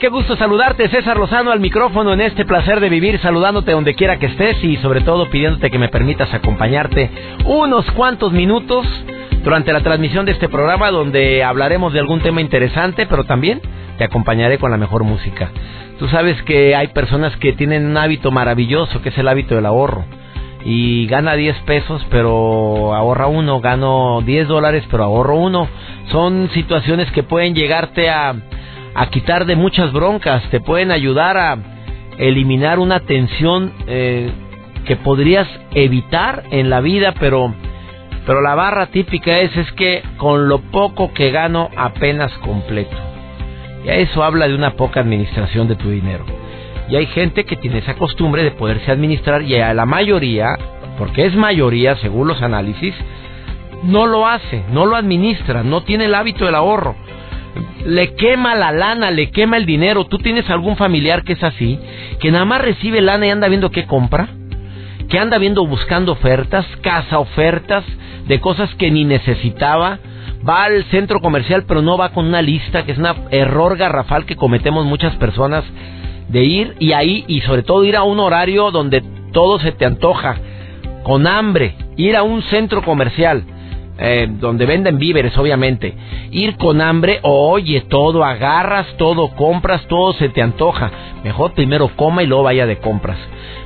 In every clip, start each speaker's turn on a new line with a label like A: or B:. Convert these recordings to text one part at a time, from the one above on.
A: Qué gusto saludarte, César Lozano al micrófono en este placer de vivir, saludándote donde quiera que estés y sobre todo pidiéndote que me permitas acompañarte unos cuantos minutos durante la transmisión de este programa donde hablaremos de algún tema interesante, pero también te acompañaré con la mejor música. Tú sabes que hay personas que tienen un hábito maravilloso que es el hábito del ahorro y gana 10 pesos pero ahorra uno, gano 10 dólares pero ahorro uno. Son situaciones que pueden llegarte a a quitar de muchas broncas, te pueden ayudar a eliminar una tensión eh, que podrías evitar en la vida, pero pero la barra típica es es que con lo poco que gano apenas completo. Y eso habla de una poca administración de tu dinero. Y hay gente que tiene esa costumbre de poderse administrar y a la mayoría, porque es mayoría según los análisis, no lo hace, no lo administra, no tiene el hábito del ahorro le quema la lana, le quema el dinero. ¿Tú tienes algún familiar que es así? Que nada más recibe lana y anda viendo qué compra. Que anda viendo buscando ofertas, casa ofertas de cosas que ni necesitaba. Va al centro comercial pero no va con una lista, que es un error garrafal que cometemos muchas personas de ir y ahí y sobre todo ir a un horario donde todo se te antoja, con hambre, ir a un centro comercial eh, donde venden víveres, obviamente. Ir con hambre, oye, todo agarras, todo compras, todo se te antoja. Mejor primero coma y luego vaya de compras.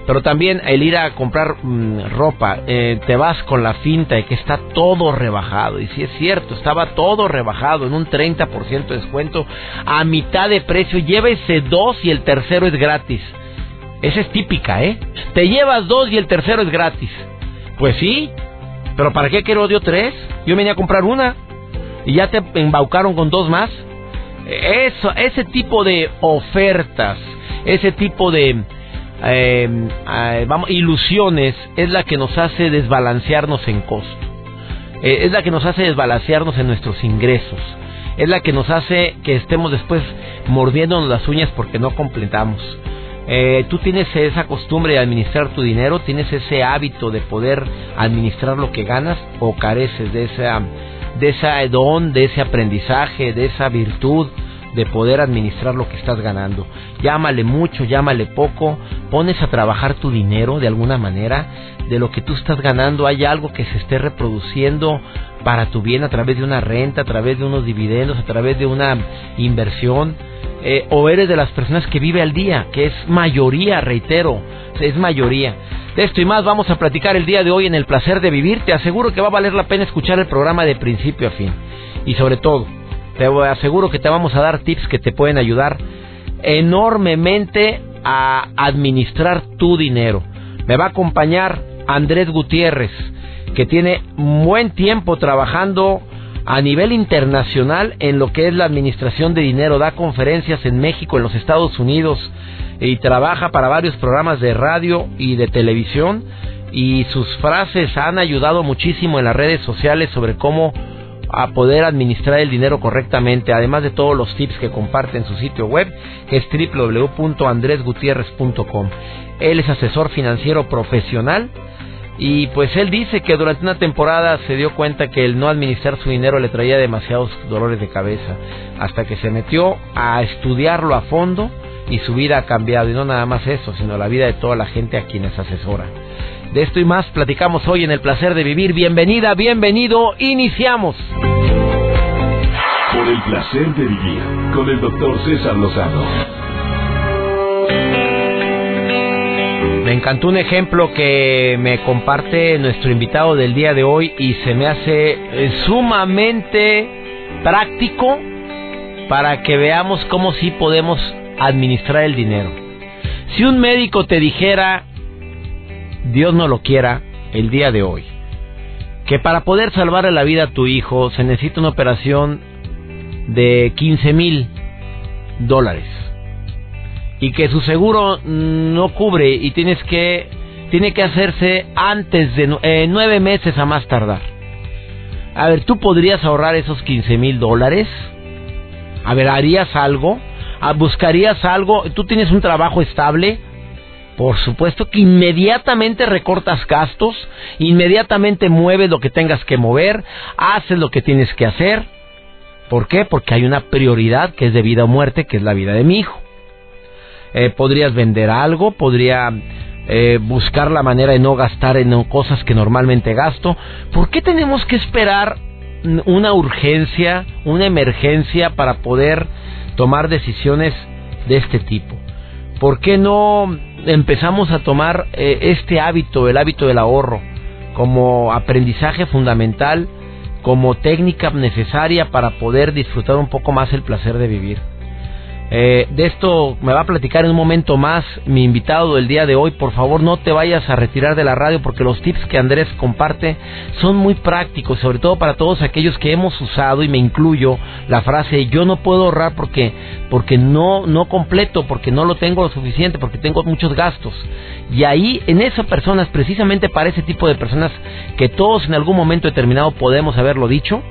A: Pero también el ir a comprar mm, ropa, eh, te vas con la finta de que está todo rebajado. Y si es cierto, estaba todo rebajado en un 30% de descuento a mitad de precio. Llévese dos y el tercero es gratis. Esa es típica, ¿eh? Te llevas dos y el tercero es gratis. Pues sí, pero ¿para qué quiero yo tres? Yo venía a comprar una y ya te embaucaron con dos más. Eso, ese tipo de ofertas, ese tipo de em, ilusiones es la que nos hace desbalancearnos en costo. Eh, es la que nos hace desbalancearnos en nuestros ingresos. Es la que nos hace que estemos después mordiéndonos las uñas porque no completamos. Eh, tú tienes esa costumbre de administrar tu dinero, tienes ese hábito de poder administrar lo que ganas o careces de esa de ese don, de ese aprendizaje, de esa virtud de poder administrar lo que estás ganando. Llámale mucho, llámale poco, pones a trabajar tu dinero de alguna manera, de lo que tú estás ganando hay algo que se esté reproduciendo para tu bien a través de una renta, a través de unos dividendos, a través de una inversión eh, o eres de las personas que vive al día, que es mayoría, reitero, es mayoría. De esto y más vamos a platicar el día de hoy en el placer de vivir. Te aseguro que va a valer la pena escuchar el programa de principio a fin. Y sobre todo, te aseguro que te vamos a dar tips que te pueden ayudar enormemente a administrar tu dinero. Me va a acompañar Andrés Gutiérrez, que tiene buen tiempo trabajando a nivel internacional en lo que es la administración de dinero, da conferencias en México, en los Estados Unidos y trabaja para varios programas de radio y de televisión y sus frases han ayudado muchísimo en las redes sociales sobre cómo a poder administrar el dinero correctamente, además de todos los tips que comparte en su sitio web, que es www.andresgutierrez.com. Él es asesor financiero profesional y pues él dice que durante una temporada se dio cuenta que el no administrar su dinero le traía demasiados dolores de cabeza, hasta que se metió a estudiarlo a fondo y su vida ha cambiado. Y no nada más eso, sino la vida de toda la gente a quienes asesora. De esto y más platicamos hoy en el placer de vivir. Bienvenida, bienvenido, iniciamos.
B: Por el placer de vivir con el doctor César Lozano.
A: Me encantó un ejemplo que me comparte nuestro invitado del día de hoy y se me hace eh, sumamente práctico para que veamos cómo sí podemos administrar el dinero. Si un médico te dijera, Dios no lo quiera, el día de hoy, que para poder salvarle la vida a tu hijo se necesita una operación de 15 mil dólares y que su seguro no cubre y tienes que tiene que hacerse antes de eh, nueve meses a más tardar. A ver, ¿tú podrías ahorrar esos 15 mil dólares? A ver, ¿harías algo? Ah, ¿Buscarías algo? ¿Tú tienes un trabajo estable? Por supuesto que inmediatamente recortas gastos, inmediatamente mueves lo que tengas que mover, haces lo que tienes que hacer. ¿Por qué? Porque hay una prioridad que es de vida o muerte, que es la vida de mi hijo. Eh, podrías vender algo, podría eh, buscar la manera de no gastar en cosas que normalmente gasto. ¿Por qué tenemos que esperar una urgencia, una emergencia para poder tomar decisiones de este tipo? ¿Por qué no empezamos a tomar eh, este hábito, el hábito del ahorro, como aprendizaje fundamental, como técnica necesaria para poder disfrutar un poco más el placer de vivir? Eh, de esto me va a platicar en un momento más mi invitado del día de hoy. Por favor, no te vayas a retirar de la radio porque los tips que Andrés comparte son muy prácticos, sobre todo para todos aquellos que hemos usado y me incluyo la frase yo no puedo ahorrar porque porque no no completo, porque no lo tengo lo suficiente, porque tengo muchos gastos. Y ahí en esas personas, precisamente para ese tipo de personas que todos en algún momento determinado podemos haberlo dicho,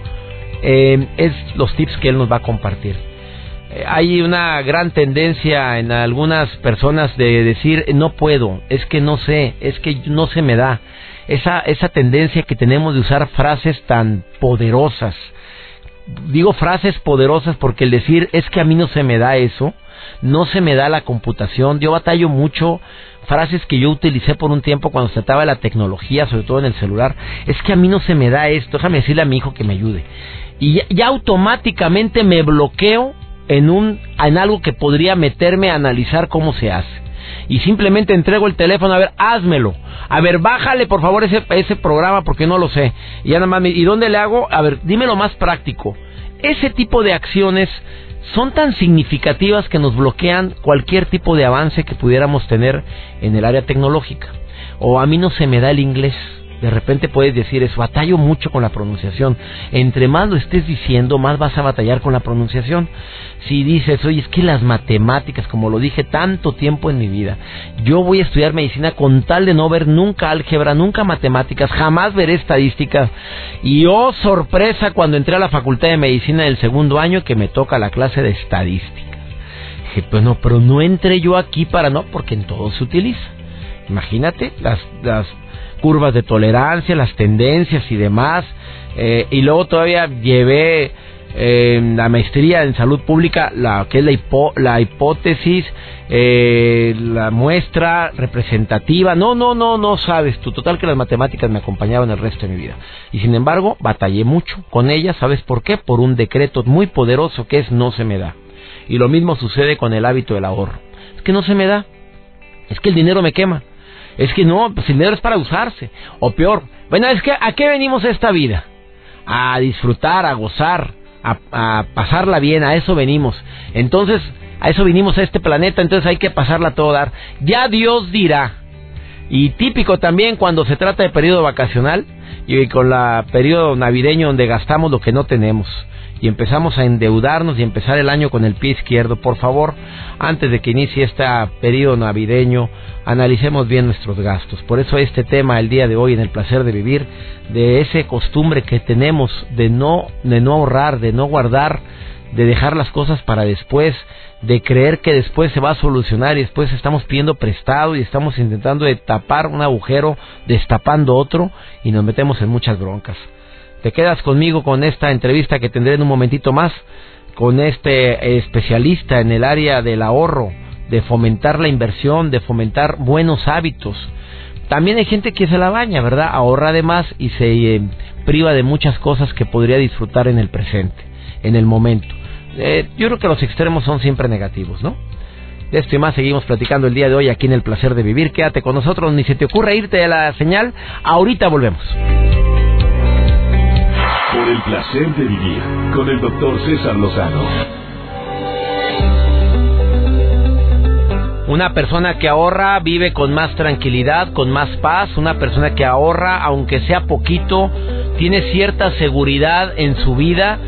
A: eh, es los tips que él nos va a compartir. Hay una gran tendencia en algunas personas de decir no puedo, es que no sé, es que no se me da. Esa, esa tendencia que tenemos de usar frases tan poderosas. Digo frases poderosas porque el decir es que a mí no se me da eso, no se me da la computación. Yo batallo mucho frases que yo utilicé por un tiempo cuando se trataba de la tecnología, sobre todo en el celular. Es que a mí no se me da esto, déjame decirle a mi hijo que me ayude. Y ya automáticamente me bloqueo en un en algo que podría meterme a analizar cómo se hace. Y simplemente entrego el teléfono, a ver, házmelo. A ver, bájale por favor ese, ese programa porque no lo sé. Y ya nada más, ¿y dónde le hago? A ver, dime lo más práctico. Ese tipo de acciones son tan significativas que nos bloquean cualquier tipo de avance que pudiéramos tener en el área tecnológica. O a mí no se me da el inglés de repente puedes decir eso, batallo mucho con la pronunciación. Entre más lo estés diciendo, más vas a batallar con la pronunciación. Si dices, oye, es que las matemáticas, como lo dije tanto tiempo en mi vida, yo voy a estudiar medicina con tal de no ver nunca álgebra, nunca matemáticas, jamás veré estadística. Y oh, sorpresa, cuando entré a la facultad de medicina del segundo año que me toca la clase de estadística. Dije, pues no, pero no entré yo aquí para no, porque en todo se utiliza. Imagínate las, las curvas de tolerancia, las tendencias y demás. Eh, y luego todavía llevé eh, la maestría en salud pública, la que es la, la hipótesis, eh, la muestra representativa. No, no, no, no sabes tú. Total que las matemáticas me acompañaban el resto de mi vida. Y sin embargo, batallé mucho con ellas. ¿Sabes por qué? Por un decreto muy poderoso que es no se me da. Y lo mismo sucede con el hábito del ahorro. Es que no se me da. Es que el dinero me quema. Es que no, pues el dinero es para usarse. O peor, bueno, es que ¿a qué venimos a esta vida? A disfrutar, a gozar, a, pasarla bien, a eso venimos. Entonces, a eso vinimos a este planeta, entonces hay que pasarla todo dar. Ya Dios dirá. Y típico también cuando se trata de periodo vacacional y con la periodo navideño donde gastamos lo que no tenemos y empezamos a endeudarnos y empezar el año con el pie izquierdo. Por favor, antes de que inicie este periodo navideño, analicemos bien nuestros gastos. Por eso este tema el día de hoy en el placer de vivir, de ese costumbre que tenemos de no, de no ahorrar, de no guardar, de dejar las cosas para después, de creer que después se va a solucionar y después estamos pidiendo prestado y estamos intentando de tapar un agujero, destapando otro y nos metemos en muchas broncas. Te quedas conmigo con esta entrevista que tendré en un momentito más con este especialista en el área del ahorro, de fomentar la inversión, de fomentar buenos hábitos. También hay gente que se la baña, ¿verdad? Ahorra de más y se eh, priva de muchas cosas que podría disfrutar en el presente, en el momento. Eh, yo creo que los extremos son siempre negativos, ¿no? De esto y más seguimos platicando el día de hoy aquí en El Placer de Vivir. Quédate con nosotros, ni se te ocurra irte de la señal. Ahorita volvemos.
B: Por el placer de vivir con el doctor César Lozano.
A: Una persona que ahorra vive con más tranquilidad, con más paz. Una persona que ahorra, aunque sea poquito, tiene cierta seguridad en su vida.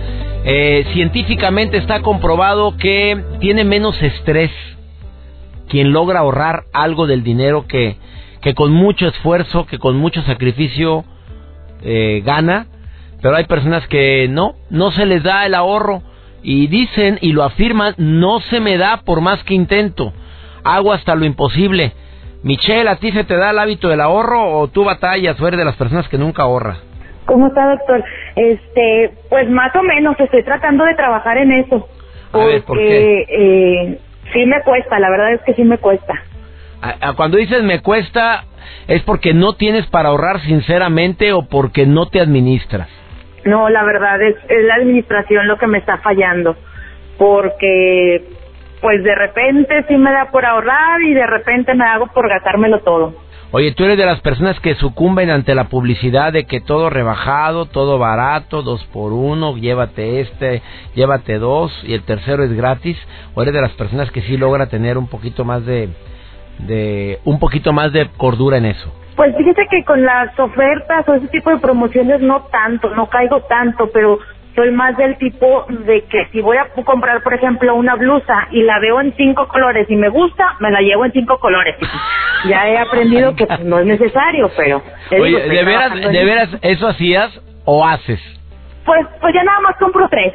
A: Eh, científicamente está comprobado que tiene menos estrés quien logra ahorrar algo del dinero que, que con mucho esfuerzo, que con mucho sacrificio eh, gana. Pero hay personas que no, no se les da el ahorro y dicen y lo afirman, no se me da por más que intento. Hago hasta lo imposible. Michelle, ¿a ti se te da el hábito del ahorro o tú batallas o eres de las personas que nunca ahorra?
C: ¿Cómo está, doctor? Este, pues más o menos estoy tratando de trabajar en eso. Porque Eh, sí me cuesta, la verdad es que sí me cuesta.
A: Cuando dices me cuesta, ¿es porque no tienes para ahorrar sinceramente o porque no te administras?
C: No, la verdad es, es la administración lo que me está fallando. Porque pues de repente sí me da por ahorrar y de repente me hago por gastármelo todo.
A: Oye, tú eres de las personas que sucumben ante la publicidad de que todo rebajado, todo barato, dos por uno, llévate este, llévate dos y el tercero es gratis. ¿O eres de las personas que sí logra tener un poquito más de, de, un poquito más de cordura en eso?
C: Pues fíjese que con las ofertas o ese tipo de promociones no tanto, no caigo tanto, pero soy más del tipo de que si voy a comprar, por ejemplo, una blusa y la veo en cinco colores y me gusta, me la llevo en cinco colores. ya he aprendido que pues, no es necesario, pero...
A: Oye, ¿de veras, ¿de veras eso hacías o haces?
C: Pues, pues ya nada más compro tres.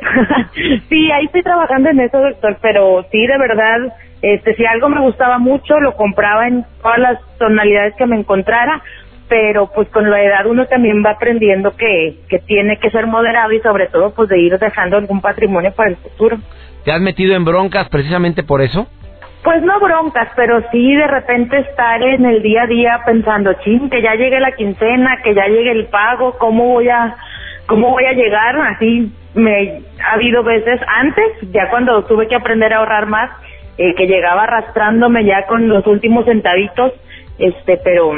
C: sí, ahí estoy trabajando en eso, doctor, pero sí, de verdad, este, si algo me gustaba mucho, lo compraba en todas las tonalidades que me encontrara pero pues con la edad uno también va aprendiendo que, que tiene que ser moderado y sobre todo pues de ir dejando algún patrimonio para el futuro.
A: ¿Te has metido en broncas precisamente por eso?
C: Pues no broncas, pero sí de repente estar en el día a día pensando, ching, que ya llegue la quincena, que ya llegue el pago, cómo voy a, cómo voy a llegar, así me ha habido veces antes, ya cuando tuve que aprender a ahorrar más, eh, que llegaba arrastrándome ya con los últimos centavitos, este, pero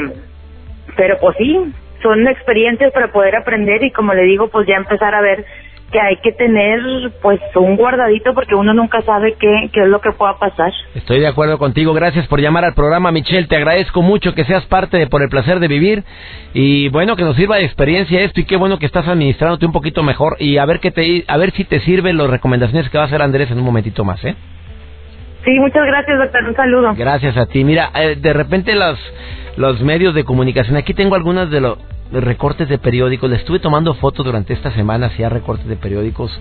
C: pero pues sí, son experiencias para poder aprender y como le digo, pues ya empezar a ver que hay que tener pues un guardadito porque uno nunca sabe qué, qué es lo que pueda pasar.
A: Estoy de acuerdo contigo, gracias por llamar al programa Michelle, te agradezco mucho que seas parte de Por el Placer de Vivir y bueno, que nos sirva de experiencia esto y qué bueno que estás administrándote un poquito mejor y a ver, que te, a ver si te sirven las recomendaciones que va a hacer Andrés en un momentito más, ¿eh?
C: Sí, muchas gracias, doctor. Un saludo.
A: Gracias a ti. Mira, eh, de repente los, los medios de comunicación, aquí tengo algunas de los recortes de periódicos. Le estuve tomando fotos durante esta semana, hacía recortes de periódicos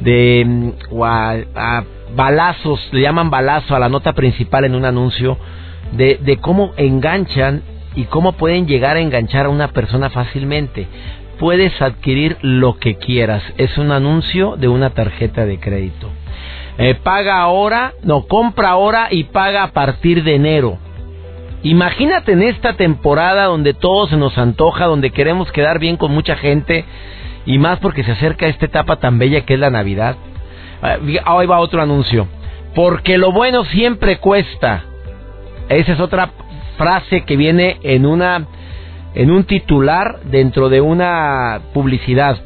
A: de mm, a, balazos, le llaman balazo a la nota principal en un anuncio de, de cómo enganchan y cómo pueden llegar a enganchar a una persona fácilmente. Puedes adquirir lo que quieras. Es un anuncio de una tarjeta de crédito. Eh, paga ahora, no, compra ahora y paga a partir de enero. Imagínate en esta temporada donde todo se nos antoja, donde queremos quedar bien con mucha gente y más porque se acerca esta etapa tan bella que es la Navidad. Ahí va otro anuncio. Porque lo bueno siempre cuesta. Esa es otra frase que viene en una en un titular dentro de una publicidad.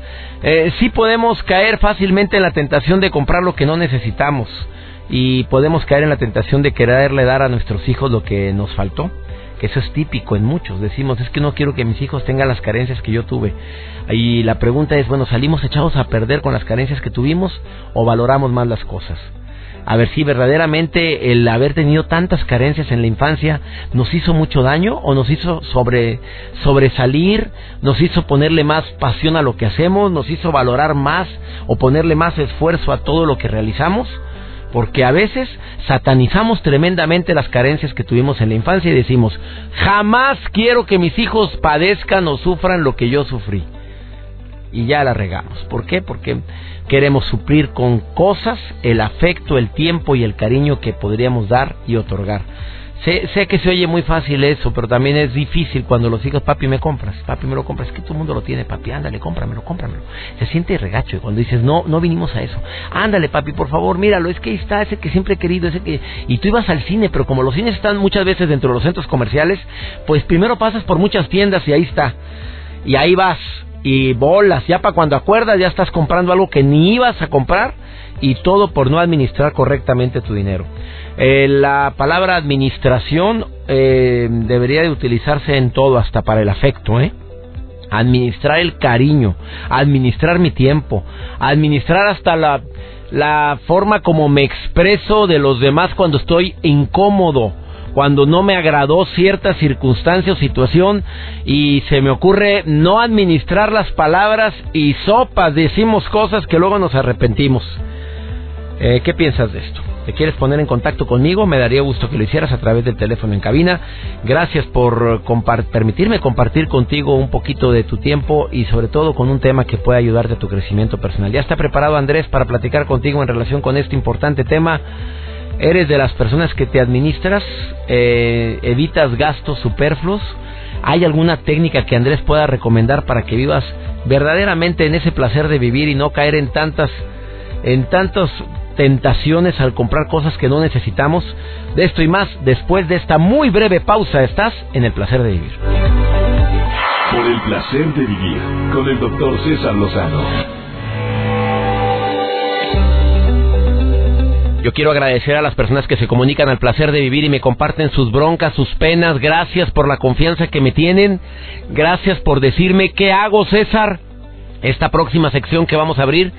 A: Eh, sí podemos caer fácilmente en la tentación de comprar lo que no necesitamos y podemos caer en la tentación de quererle dar a nuestros hijos lo que nos faltó que eso es típico en muchos. Decimos, es que no quiero que mis hijos tengan las carencias que yo tuve. Y la pregunta es, bueno, ¿salimos echados a perder con las carencias que tuvimos o valoramos más las cosas? A ver si verdaderamente el haber tenido tantas carencias en la infancia nos hizo mucho daño o nos hizo sobre, sobresalir, nos hizo ponerle más pasión a lo que hacemos, nos hizo valorar más o ponerle más esfuerzo a todo lo que realizamos. Porque a veces satanizamos tremendamente las carencias que tuvimos en la infancia y decimos, jamás quiero que mis hijos padezcan o sufran lo que yo sufrí. Y ya la regamos. ¿Por qué? Porque Queremos suplir con cosas el afecto, el tiempo y el cariño que podríamos dar y otorgar. Sé, sé, que se oye muy fácil eso, pero también es difícil cuando los hijos, papi, me compras, papi, me lo compras, es que todo el mundo lo tiene, papi, ándale, cómpramelo, cómpramelo. Se siente regacho y cuando dices, no, no vinimos a eso, ándale, papi, por favor, míralo, es que ahí está, ese que siempre he querido, ese que... Y tú ibas al cine, pero como los cines están muchas veces dentro de los centros comerciales, pues primero pasas por muchas tiendas y ahí está. Y ahí vas, y bolas, ya para cuando acuerdas ya estás comprando algo que ni ibas a comprar y todo por no administrar correctamente tu dinero. Eh, la palabra administración eh, debería de utilizarse en todo, hasta para el afecto, ¿eh? administrar el cariño, administrar mi tiempo, administrar hasta la, la forma como me expreso de los demás cuando estoy incómodo, cuando no me agradó cierta circunstancia o situación y se me ocurre no administrar las palabras y sopas, decimos cosas que luego nos arrepentimos. Eh, ¿Qué piensas de esto? ¿Te quieres poner en contacto conmigo? Me daría gusto que lo hicieras a través del teléfono en cabina. Gracias por permitirme compartir contigo un poquito de tu tiempo y sobre todo con un tema que pueda ayudarte a tu crecimiento personal. Ya está preparado Andrés para platicar contigo en relación con este importante tema. ¿Eres de las personas que te administras? Eh, ¿Evitas gastos superfluos? ¿Hay alguna técnica que Andrés pueda recomendar para que vivas verdaderamente en ese placer de vivir y no caer en tantas en tantos tentaciones al comprar cosas que no necesitamos. De esto y más, después de esta muy breve pausa, estás en el placer de vivir.
B: Por el placer de vivir, con el doctor César Lozano.
A: Yo quiero agradecer a las personas que se comunican al placer de vivir y me comparten sus broncas, sus penas. Gracias por la confianza que me tienen. Gracias por decirme qué hago, César. Esta próxima sección que vamos a abrir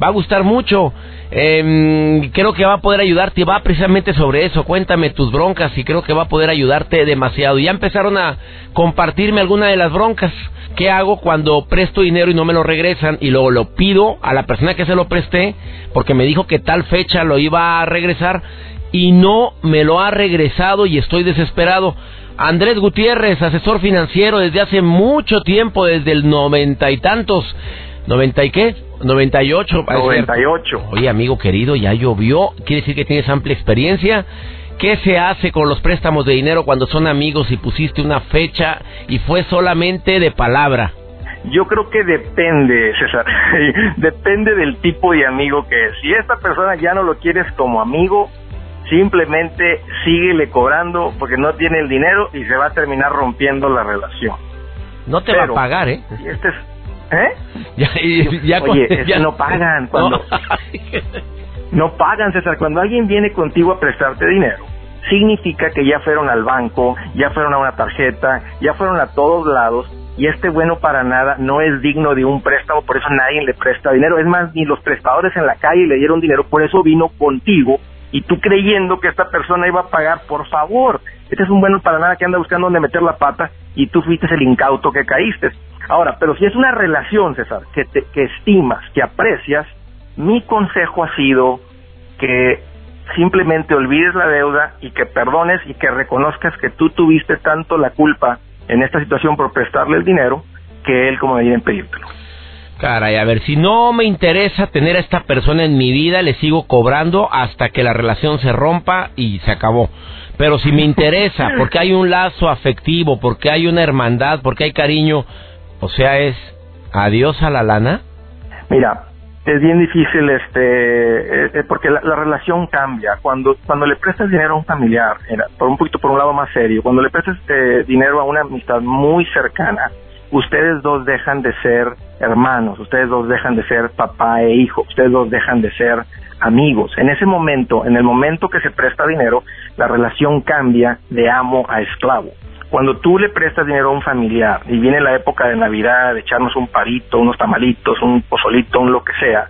A: va a gustar mucho. Eh, creo que va a poder ayudarte. Va precisamente sobre eso. Cuéntame tus broncas y creo que va a poder ayudarte demasiado. Ya empezaron a compartirme alguna de las broncas. ¿Qué hago cuando presto dinero y no me lo regresan? Y luego lo pido a la persona que se lo presté porque me dijo que tal fecha lo iba a regresar y no me lo ha regresado y estoy desesperado. Andrés Gutiérrez, asesor financiero desde hace mucho tiempo, desde el noventa y tantos. ¿Noventa y qué? 98.
D: 98.
A: Oye, amigo querido, ya llovió. Quiere decir que tienes amplia experiencia. ¿Qué se hace con los préstamos de dinero cuando son amigos y pusiste una fecha y fue solamente de palabra?
D: Yo creo que depende, César. depende del tipo de amigo que es. Si esta persona ya no lo quieres como amigo, simplemente síguele cobrando porque no tiene el dinero y se va a terminar rompiendo la relación.
A: No te va a pagar, ¿eh?
D: Este es, ¿Eh?
A: Ya, ya,
D: Oye, ya no pagan cuando no. pagan, César. Cuando alguien viene contigo a prestarte dinero, significa que ya fueron al banco, ya fueron a una tarjeta, ya fueron a todos lados y este bueno para nada no es digno de un préstamo, por eso nadie le presta dinero. Es más, ni los prestadores en la calle le dieron dinero, por eso vino contigo y tú creyendo que esta persona iba a pagar, por favor. Este es un bueno para nada que anda buscando dónde meter la pata y tú fuiste el incauto que caíste. Ahora, pero si es una relación, César, que, te, que estimas, que aprecias, mi consejo ha sido que simplemente olvides la deuda y que perdones y que reconozcas que tú tuviste tanto la culpa en esta situación por prestarle el dinero que él como debía pedírtelo.
A: Caray, a ver, si no me interesa tener a esta persona en mi vida, le sigo cobrando hasta que la relación se rompa y se acabó. Pero si me interesa, porque hay un lazo afectivo, porque hay una hermandad, porque hay cariño, o sea, es adiós a la lana.
D: Mira, es bien difícil este eh, eh, porque la, relación cambia. Cuando cuando le prestas dinero a un familiar por un poquito por un lado más serio cuando le prestas eh, dinero a una amistad muy cercana ustedes dos dejan de ser hermanos ustedes dos dejan de ser papá e hijo ustedes dos dejan de ser amigos. En ese momento en el momento que se presta dinero la relación cambia de amo a esclavo cuando tú le prestas dinero a un familiar y viene la época de Navidad, de echarnos un parito, unos tamalitos, un pozolito, un lo que sea,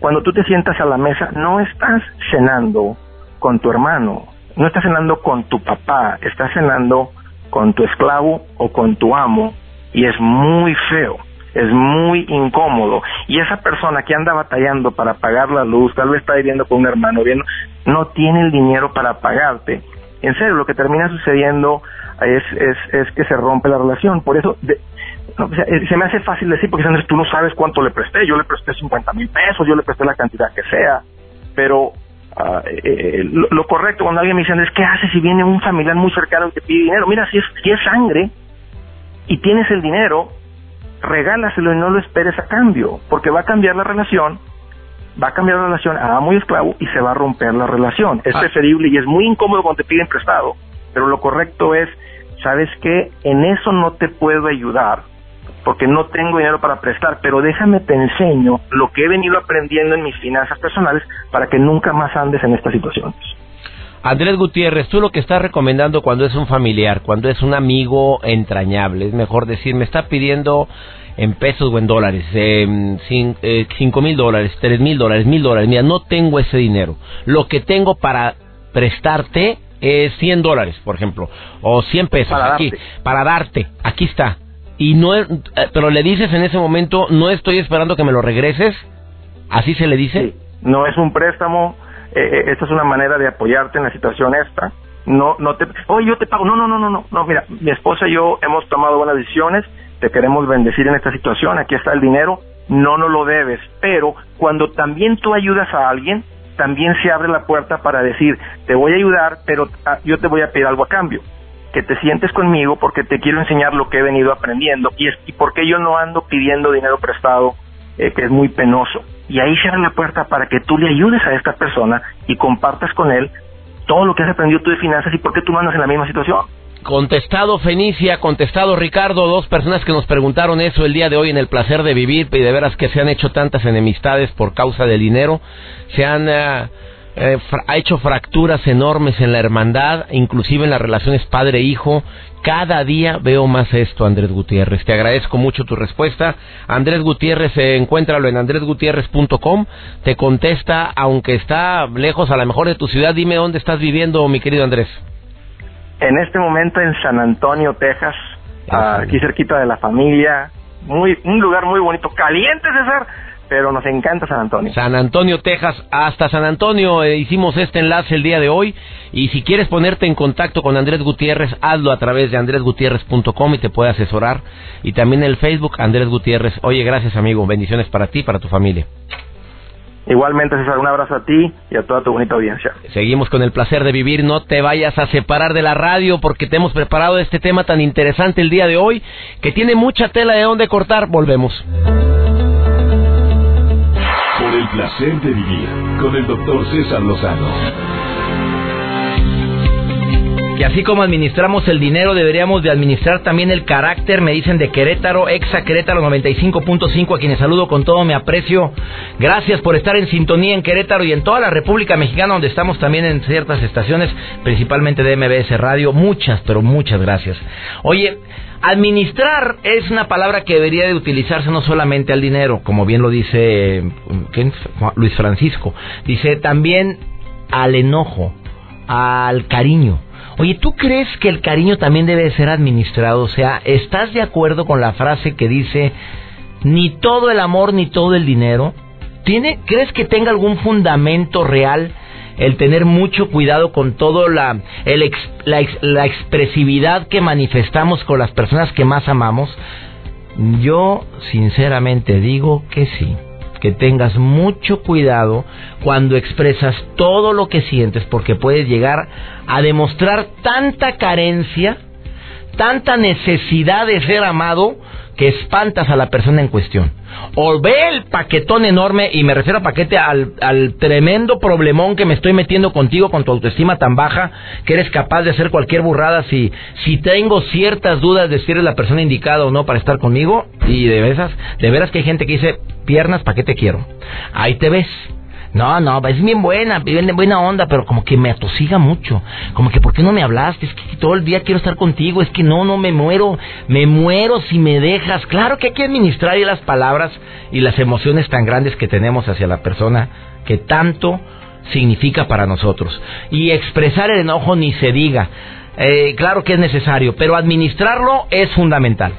D: cuando tú te sientas a la mesa, no estás cenando con tu hermano, no estás cenando con tu papá, estás cenando con tu esclavo o con tu amo y es muy feo, es muy incómodo y esa persona que anda batallando para pagar la luz, tal vez está viviendo con un hermano, viendo, no tiene el dinero para pagarte. En serio, lo que termina sucediendo es, es, es que se rompe la relación. Por eso, eh, se me hace fácil decir, porque tú no sabes cuánto le presté, yo le presté 50 mil pesos, yo le presté la cantidad que sea, pero ah, eh, eh, lo, correcto cuando alguien me dice, es ¿qué haces si viene un familiar muy cercano y te pide dinero? Mira, si es, si es sangre y tienes el dinero, regálaselo y no lo esperes a cambio, porque va a cambiar la relación, va a cambiar la relación a amo y esclavo y se va a romper la relación. Es ah. preferible y es muy incómodo cuando te piden prestado, pero lo correcto es ¿sabes qué? En eso no te puedo ayudar porque no tengo dinero para prestar, pero déjame te enseño lo que he venido aprendiendo en mis finanzas personales para que nunca más andes en estas situaciones.
A: Andrés Gutiérrez, tú lo que estás recomendando cuando es un familiar, cuando es un amigo entrañable, es mejor decir, me está pidiendo en pesos o en dólares, eh, cinco mil dólares, tres mil dólares, mil dólares, mira, no tengo ese dinero. Lo que tengo para prestarte es 100 dólares, por ejemplo, o 100 pesos
D: Para
A: aquí,
D: darte.
A: para darte, aquí está. Y no, eh, pero le dices en ese momento, no estoy esperando que me lo regreses, así se le dice.
D: Sí, no es un préstamo, eh, eh, esta es una manera de apoyarte en la situación esta. No, no te, oye, yo te pago. No, no, no, no, no, no. Mira, mi esposa y yo hemos tomado buenas decisiones. Te queremos bendecir en esta situación. Aquí está el dinero. No nos lo debes. Pero cuando también tú ayudas a alguien, también se abre la puerta para decir, te voy a ayudar, pero ah, yo te voy a pedir algo a cambio. Que te sientes conmigo porque te quiero enseñar lo que he venido aprendiendo y, es, y porque yo no ando pidiendo dinero prestado eh, que es muy penoso. Y ahí se abre la puerta para que tú le ayudes a esta persona y compartas con él todo lo que has aprendido tú de finanzas y por qué tú no andas en la misma situación.
A: Contestado Fenicia, contestado Ricardo, dos personas que nos preguntaron eso el día de hoy en el placer de vivir y de veras que se han hecho tantas enemistades por causa del dinero, se han eh, eh, ha hecho fracturas enormes en la hermandad, inclusive en las relaciones padre-hijo. Cada día veo más esto, Andrés Gutiérrez. Te agradezco mucho tu respuesta. Andrés Gutiérrez, eh, encuéntralo en andresgutierrez.com. Te contesta, aunque está lejos a lo mejor de tu ciudad, dime dónde estás viviendo, mi querido Andrés.
D: En este momento en San Antonio, Texas, ah, aquí cerquita de la familia, muy un lugar muy bonito, caliente César, pero nos encanta San Antonio.
A: San Antonio, Texas, hasta San Antonio eh, hicimos este enlace el día de hoy y si quieres ponerte en contacto con Andrés Gutiérrez, hazlo a través de andresgutierrez.com y te puede asesorar y también el Facebook Andrés Gutiérrez. Oye, gracias amigo, bendiciones para ti y para tu familia.
D: Igualmente César, un abrazo a ti y a toda tu bonita audiencia.
A: Seguimos con el placer de vivir, no te vayas a separar de la radio porque te hemos preparado este tema tan interesante el día de hoy que tiene mucha tela de donde cortar. Volvemos.
B: Por el placer de vivir con el doctor César Lozano.
A: Y así como administramos el dinero, deberíamos de administrar también el carácter, me dicen de Querétaro, Exa Querétaro 95.5, a quienes saludo con todo mi aprecio. Gracias por estar en sintonía en Querétaro y en toda la República Mexicana, donde estamos también en ciertas estaciones, principalmente de MBS Radio. Muchas, pero muchas gracias. Oye, administrar es una palabra que debería de utilizarse no solamente al dinero, como bien lo dice. Luis Francisco, dice también al enojo, al cariño. Oye, ¿tú crees que el cariño también debe de ser administrado? O sea, ¿estás de acuerdo con la frase que dice ni todo el amor ni todo el dinero? ¿Tiene, ¿Crees que tenga algún fundamento real el tener mucho cuidado con todo la, la expresividad que manifestamos con las personas que más amamos? Yo sinceramente digo que sí. Que tengas mucho cuidado cuando expresas todo lo que sientes porque puedes llegar a demostrar tanta carencia, tanta necesidad de ser amado que espantas a la persona en cuestión. O ve el paquetón enorme, y me refiero a paquete al, al tremendo problemón que me estoy metiendo contigo con tu autoestima tan baja que eres capaz de hacer cualquier burrada si, si tengo ciertas dudas de si eres la persona indicada o no para estar conmigo. Y de veras, de veras que hay gente que dice, piernas, ¿para qué te quiero? Ahí te ves. No, no, es bien buena, bien buena onda, pero como que me atosiga mucho. Como que, ¿por qué no me hablaste? Es que todo el día quiero estar contigo. Es que no, no me muero. Me muero si me dejas. Claro que hay que administrar las palabras y las emociones tan grandes que tenemos hacia la persona que tanto significa para nosotros. Y expresar el enojo ni se diga. Eh, claro que es necesario, pero administrarlo es fundamental.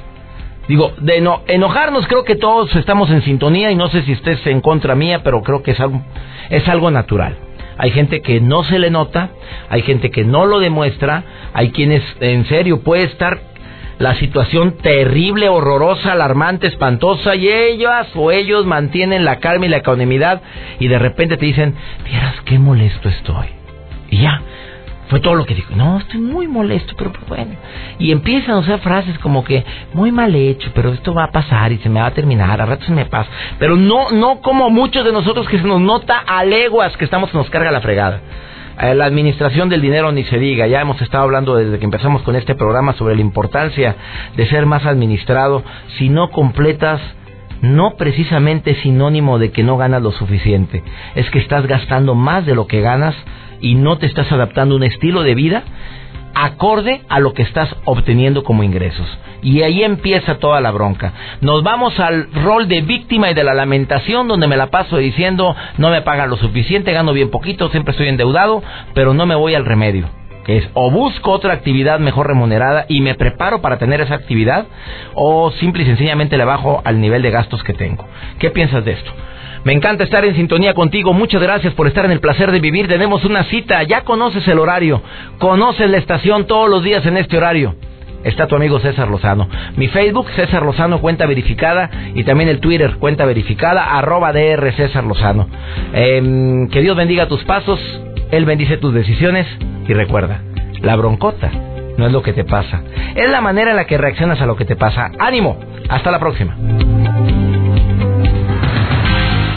A: Digo, de no, enojarnos creo que todos estamos en sintonía y no sé si estés en contra mía, pero creo que es algo, es algo natural. Hay gente que no se le nota, hay gente que no lo demuestra, hay quienes en serio puede estar la situación terrible, horrorosa, alarmante, espantosa y ellas o ellos mantienen la calma y la ecuanimidad y de repente te dicen, vieras qué molesto estoy. Y ya, fue todo lo que dijo. No, estoy muy molesto, pero pues bueno. Y empiezan a usar frases como que muy mal hecho, pero esto va a pasar y se me va a terminar, a ratos se me pasa. Pero no, no como muchos de nosotros que se nos nota a leguas que estamos, nos carga la fregada. Eh, La administración del dinero ni se diga, ya hemos estado hablando desde que empezamos con este programa sobre la importancia de ser más administrado. Si no completas no precisamente sinónimo de que no ganas lo suficiente, es que estás gastando más de lo que ganas y no te estás adaptando un estilo de vida acorde a lo que estás obteniendo como ingresos. Y ahí empieza toda la bronca. Nos vamos al rol de víctima y de la lamentación, donde me la paso diciendo no me pagan lo suficiente, gano bien poquito, siempre estoy endeudado, pero no me voy al remedio. Es o busco otra actividad mejor remunerada y me preparo para tener esa actividad, o simple y sencillamente le bajo al nivel de gastos que tengo. ¿Qué piensas de esto? Me encanta estar en sintonía contigo. Muchas gracias por estar en el placer de vivir. Tenemos una cita. Ya conoces el horario. Conoces la estación todos los días en este horario. Está tu amigo César Lozano. Mi Facebook, César Lozano, cuenta verificada. Y también el Twitter, cuenta verificada, arroba DR César Lozano. Em, que Dios bendiga tus pasos. Él bendice tus decisiones. Y recuerda, la broncota no es lo que te pasa. Es la manera en la que reaccionas a lo que te pasa. Ánimo. Hasta la próxima.